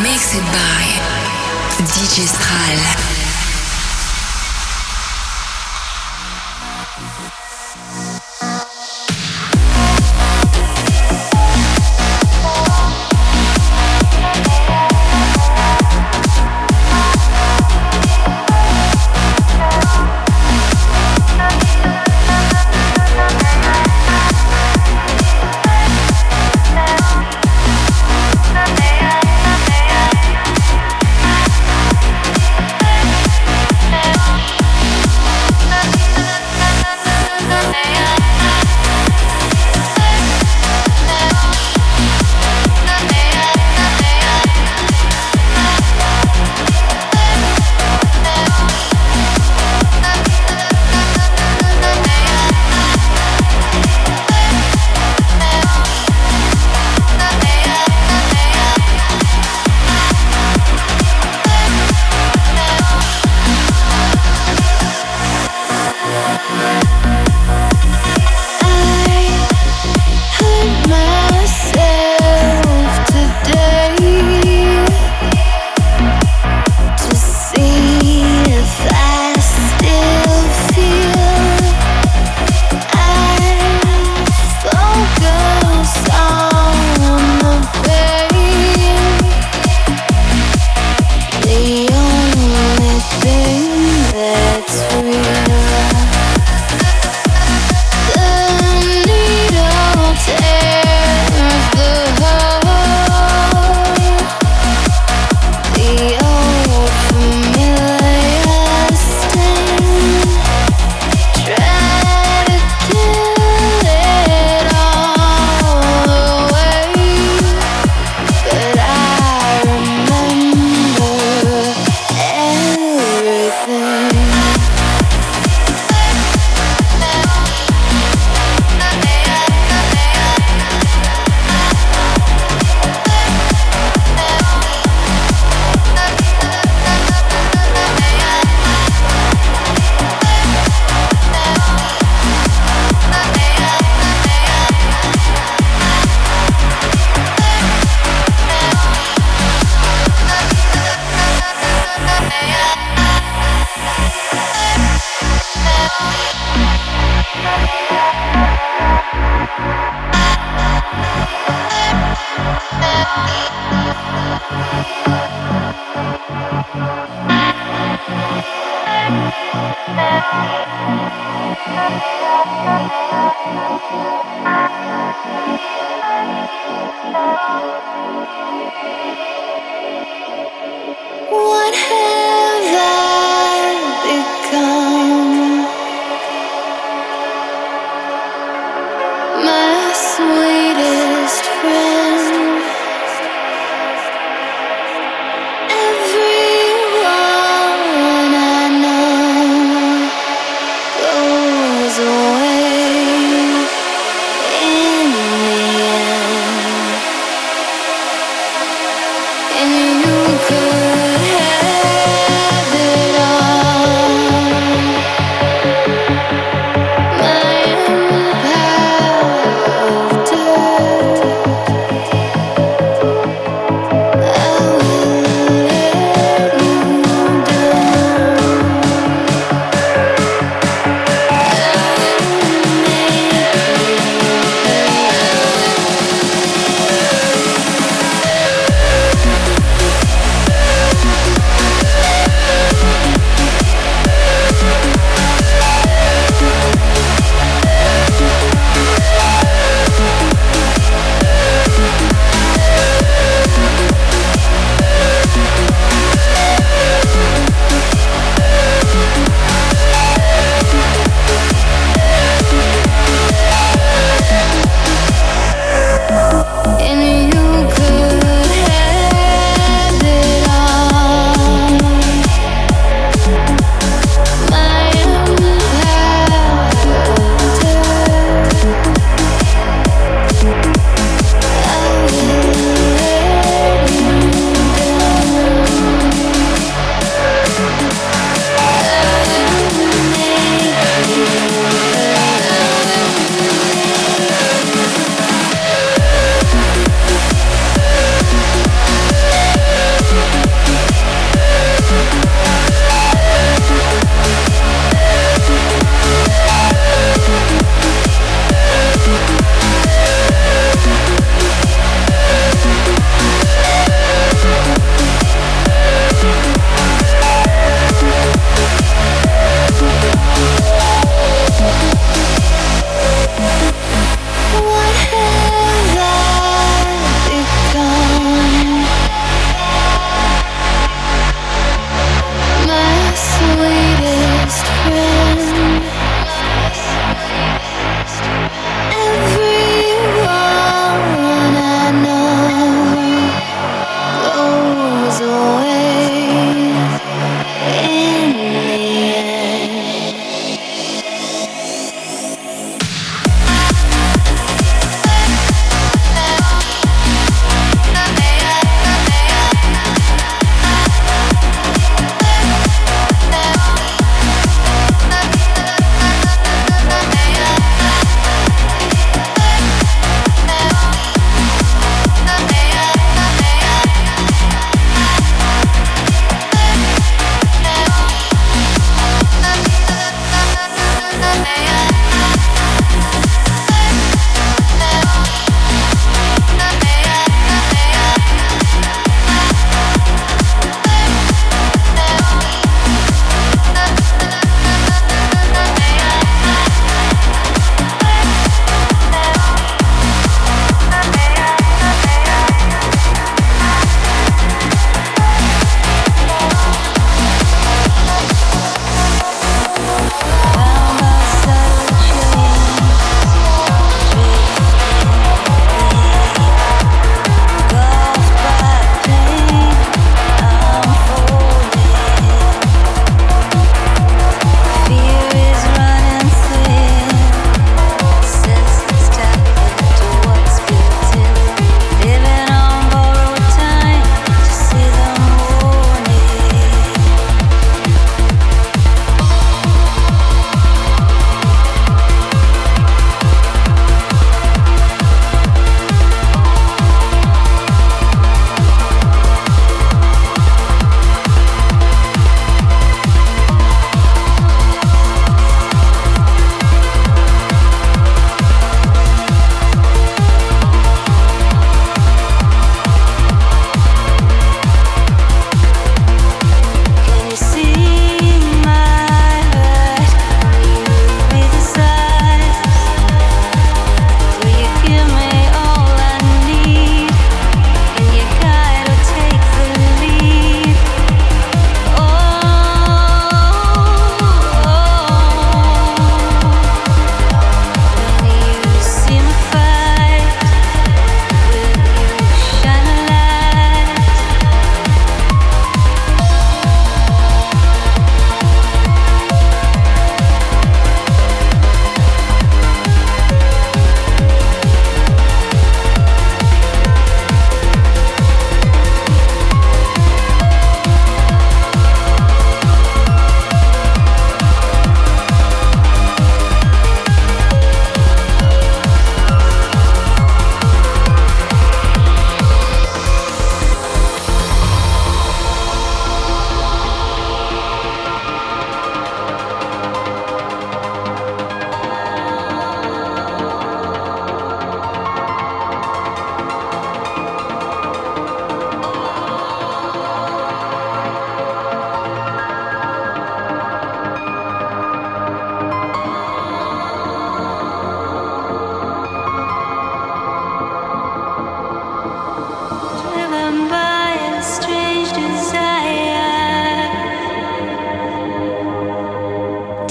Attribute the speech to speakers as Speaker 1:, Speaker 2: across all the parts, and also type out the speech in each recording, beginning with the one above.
Speaker 1: Mixed by DJ Stral.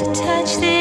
Speaker 2: to touch
Speaker 3: this.